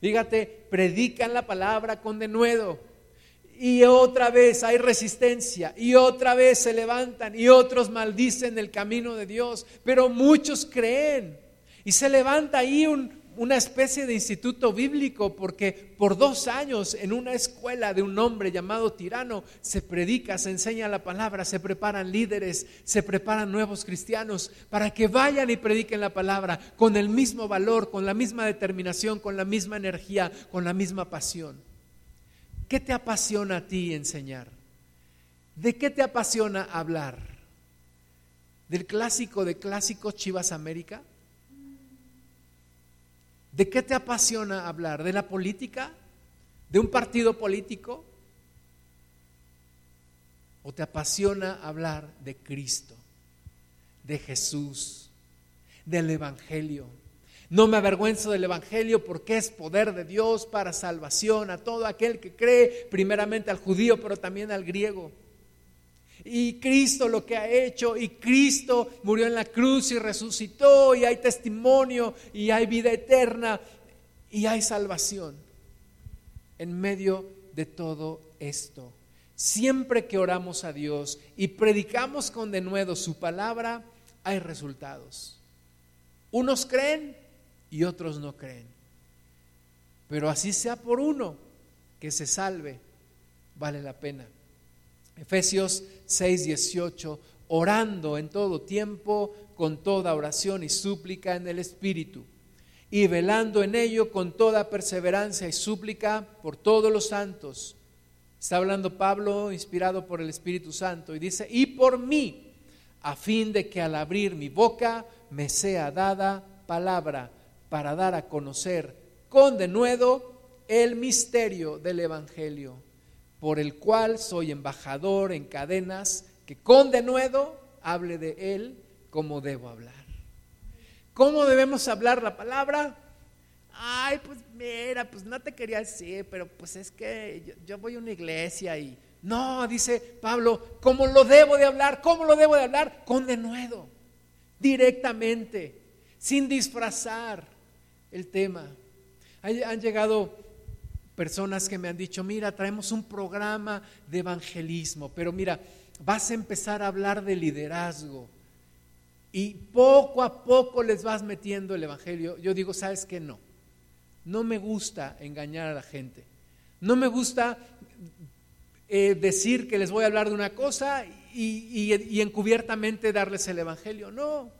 Fíjate, predican la palabra con denuedo. Y otra vez hay resistencia, y otra vez se levantan, y otros maldicen el camino de Dios, pero muchos creen. Y se levanta ahí un, una especie de instituto bíblico porque por dos años en una escuela de un hombre llamado tirano se predica, se enseña la palabra, se preparan líderes, se preparan nuevos cristianos para que vayan y prediquen la palabra con el mismo valor, con la misma determinación, con la misma energía, con la misma pasión. ¿Qué te apasiona a ti enseñar? ¿De qué te apasiona hablar? ¿Del clásico de clásicos Chivas América? ¿De qué te apasiona hablar? ¿De la política? ¿De un partido político? ¿O te apasiona hablar de Cristo, de Jesús, del Evangelio? No me avergüenzo del Evangelio porque es poder de Dios para salvación a todo aquel que cree, primeramente al judío, pero también al griego y Cristo lo que ha hecho y Cristo murió en la cruz y resucitó y hay testimonio y hay vida eterna y hay salvación en medio de todo esto. Siempre que oramos a Dios y predicamos con denuedo su palabra, hay resultados. Unos creen y otros no creen. Pero así sea por uno que se salve, vale la pena. Efesios 6, 18, orando en todo tiempo, con toda oración y súplica en el Espíritu, y velando en ello con toda perseverancia y súplica por todos los santos. Está hablando Pablo, inspirado por el Espíritu Santo, y dice, y por mí, a fin de que al abrir mi boca me sea dada palabra para dar a conocer con denuedo el misterio del Evangelio por el cual soy embajador en cadenas, que con denuedo hable de él como debo hablar. ¿Cómo debemos hablar la palabra? Ay, pues mira, pues no te quería decir, pero pues es que yo, voy a una iglesia y... No, dice Pablo, ¿cómo lo debo de hablar? ¿Cómo lo debo de hablar? Con denuedo. directamente, sin disfrazar el tema. Han llegado personas que me han dicho, mira, traemos un programa de evangelismo, pero mira, vas a empezar a hablar de liderazgo y poco a poco les vas metiendo el evangelio. Yo digo, ¿sabes qué? No. No me gusta engañar a la gente. No me gusta eh, decir que les voy a hablar de una cosa y, encubiertamente darles el Evangelio. No,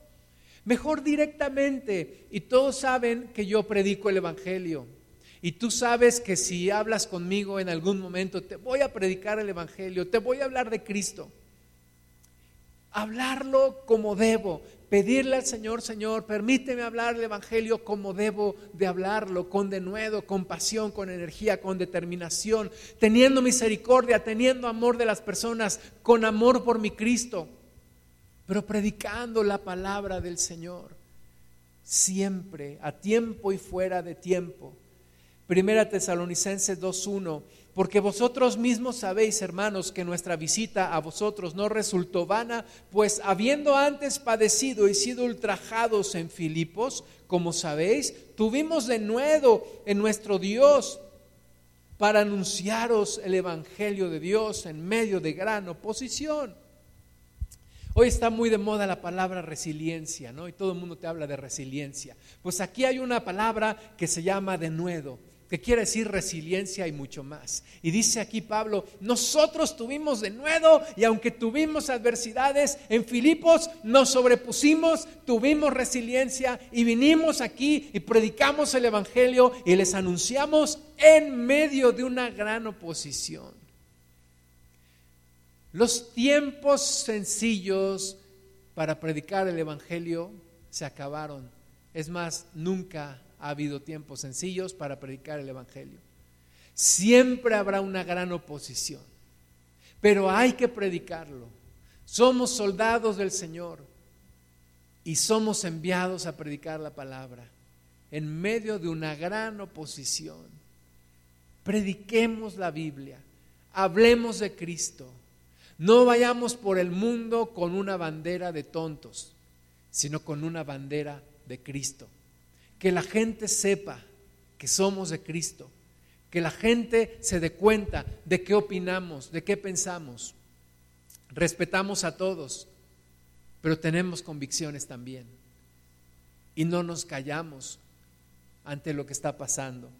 mejor directamente. Y todos saben que yo predico el Evangelio. Y tú sabes que si hablas conmigo en algún momento, te voy a predicar el Evangelio, te voy a hablar de Cristo. Hablarlo como debo, pedirle al Señor, Señor, permíteme hablar el Evangelio como debo de hablarlo, con denuedo, con pasión, con energía, con determinación, teniendo misericordia, teniendo amor de las personas, con amor por mi Cristo, pero predicando la palabra del Señor, siempre, a tiempo y fuera de tiempo. Primera Tesalonicenses 2.1 porque vosotros mismos sabéis, hermanos, que nuestra visita a vosotros no resultó vana, pues habiendo antes padecido y sido ultrajados en Filipos, como sabéis, tuvimos de nuevo en nuestro Dios para anunciaros el Evangelio de Dios en medio de gran oposición. Hoy está muy de moda la palabra resiliencia, ¿no? Y todo el mundo te habla de resiliencia. Pues aquí hay una palabra que se llama denuedo que quiere decir resiliencia y mucho más. Y dice aquí Pablo, nosotros tuvimos de nuevo y aunque tuvimos adversidades en Filipos, nos sobrepusimos, tuvimos resiliencia y vinimos aquí y predicamos el Evangelio y les anunciamos en medio de una gran oposición. Los tiempos sencillos para predicar el Evangelio se acabaron. Es más, nunca ha habido tiempos sencillos para predicar el Evangelio. Siempre habrá una gran oposición, pero hay que predicarlo. Somos soldados del Señor y somos enviados a predicar la palabra en medio de una gran oposición. Prediquemos la Biblia, hablemos de Cristo. No vayamos por el mundo con una bandera de tontos, sino con una bandera de Cristo que la gente sepa que somos de Cristo, que la gente se dé cuenta de qué opinamos, de qué pensamos. Respetamos a todos, pero tenemos convicciones también. Y no nos callamos ante lo que está pasando.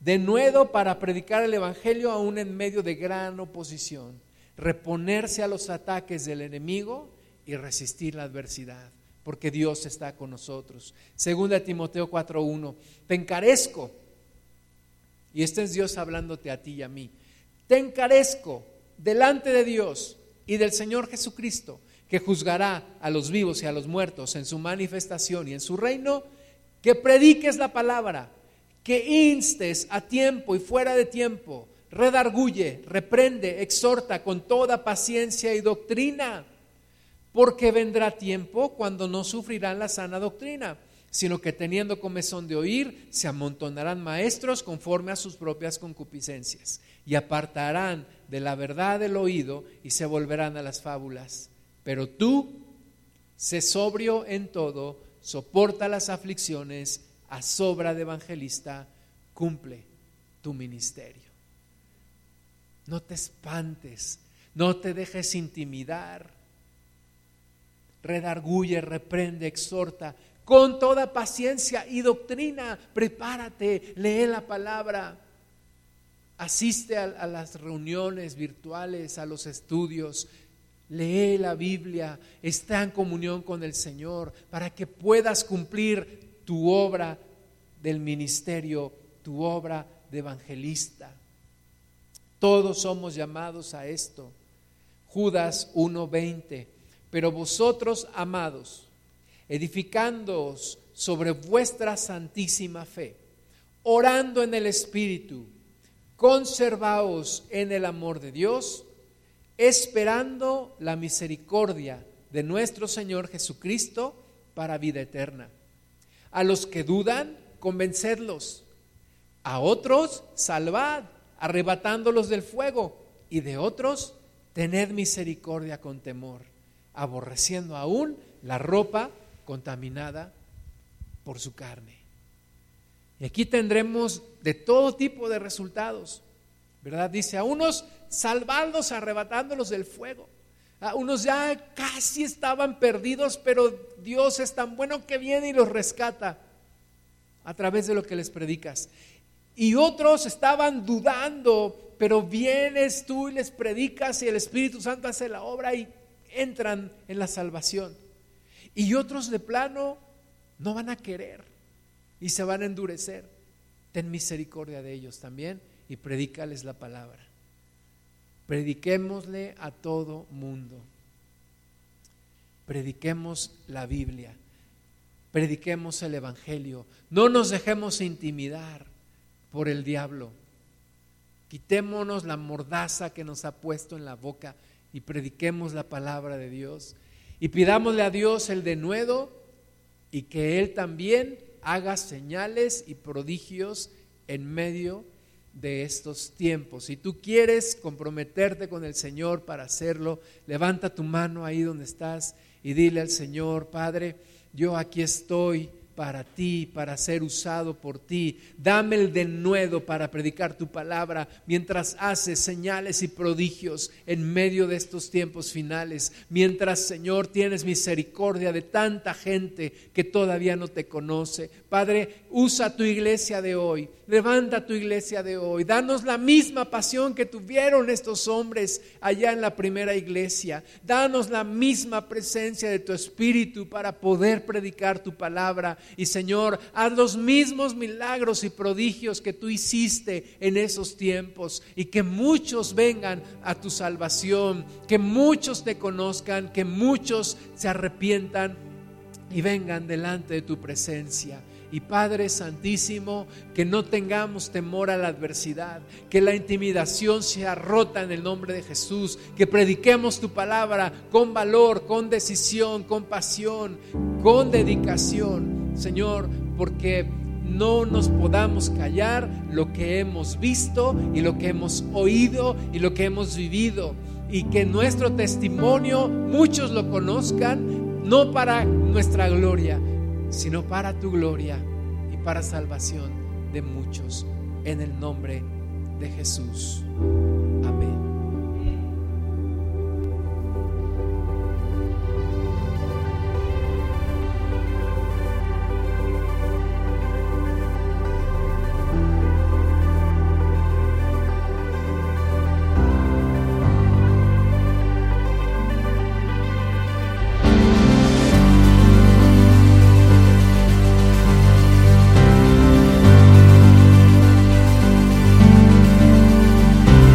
De nuevo para predicar el Evangelio aún en medio de gran oposición, reponerse a los ataques del enemigo y resistir la adversidad porque Dios está con nosotros. Segunda Timoteo 4:1, te encarezco, y este es Dios hablándote a ti y a mí, te encarezco delante de Dios y del Señor Jesucristo, que juzgará a los vivos y a los muertos en su manifestación y en su reino, que prediques la palabra, que instes a tiempo y fuera de tiempo, redarguye, reprende, exhorta con toda paciencia y doctrina porque vendrá tiempo cuando no sufrirán la sana doctrina, sino que teniendo comezón de oír, se amontonarán maestros conforme a sus propias concupiscencias, y apartarán de la verdad el oído y se volverán a las fábulas. Pero tú, sé sobrio en todo, soporta las aflicciones, a sobra de evangelista, cumple tu ministerio. No te espantes, no te dejes intimidar redarguye, reprende, exhorta, con toda paciencia y doctrina. Prepárate, lee la palabra, asiste a, las reuniones virtuales, a los estudios, lee la Biblia, está en comunión con el Señor para que puedas cumplir tu obra del ministerio, tu obra de evangelista. Todos somos llamados a esto. Judas 1:20 pero vosotros, amados, edificándoos sobre vuestra santísima fe, orando en el Espíritu, conservaos en el amor de Dios, esperando la misericordia de nuestro Señor Jesucristo para vida eterna. A los que dudan, convencedlos. A otros, salvad, arrebatándolos del fuego. Y de otros, tened misericordia con temor aborreciendo aún la ropa contaminada por su carne. Y aquí tendremos de todo tipo de resultados, ¿verdad? Dice, a unos salvados arrebatándolos del fuego. A unos ya casi estaban perdidos, pero Dios es tan bueno que viene y los rescata a través de lo que les predicas. Y otros estaban dudando, pero vienes tú y les predicas y el Espíritu Santo hace la obra y entran en la salvación. Y otros de plano no van a querer y se van a endurecer. Ten misericordia de ellos también y predícales la palabra. Prediquémosle a todo mundo. Prediquemos la Biblia. Prediquemos el Evangelio. No nos dejemos intimidar por el diablo. Quitémonos la mordaza que nos ha puesto en la boca y prediquemos la palabra de Dios. Y pidámosle a Dios el denuedo y que Él también haga señales y prodigios en medio de estos tiempos. Si tú quieres comprometerte con el Señor para hacerlo, levanta tu mano ahí donde estás y dile al Señor, Padre, yo aquí estoy para ti, para ser usado por ti. Dame el denuedo para predicar tu palabra mientras haces señales y prodigios en medio de estos tiempos finales. Mientras, Señor, tienes misericordia de tanta gente que todavía no te conoce. Padre, usa tu iglesia de hoy. Levanta tu iglesia de hoy. Danos la misma pasión que tuvieron estos hombres allá en la primera iglesia. Danos la misma presencia de tu Espíritu para poder predicar tu palabra y Señor, haz los mismos milagros y prodigios que tú hiciste en esos tiempos y que muchos vengan a tu salvación, que muchos te conozcan, que muchos se arrepientan y vengan delante de tu presencia. Y Padre Santísimo, que no tengamos temor a la adversidad, que la intimidación sea rota en el nombre de Jesús, que prediquemos tu palabra con valor, con decisión, con pasión, con dedicación Señor, porque no nos podamos callar lo que hemos visto y lo que hemos oído y lo que hemos vivido. Y que nuestro testimonio muchos lo conozcan, no para nuestra gloria, sino para tu gloria y para salvación de muchos. En el nombre de Jesús.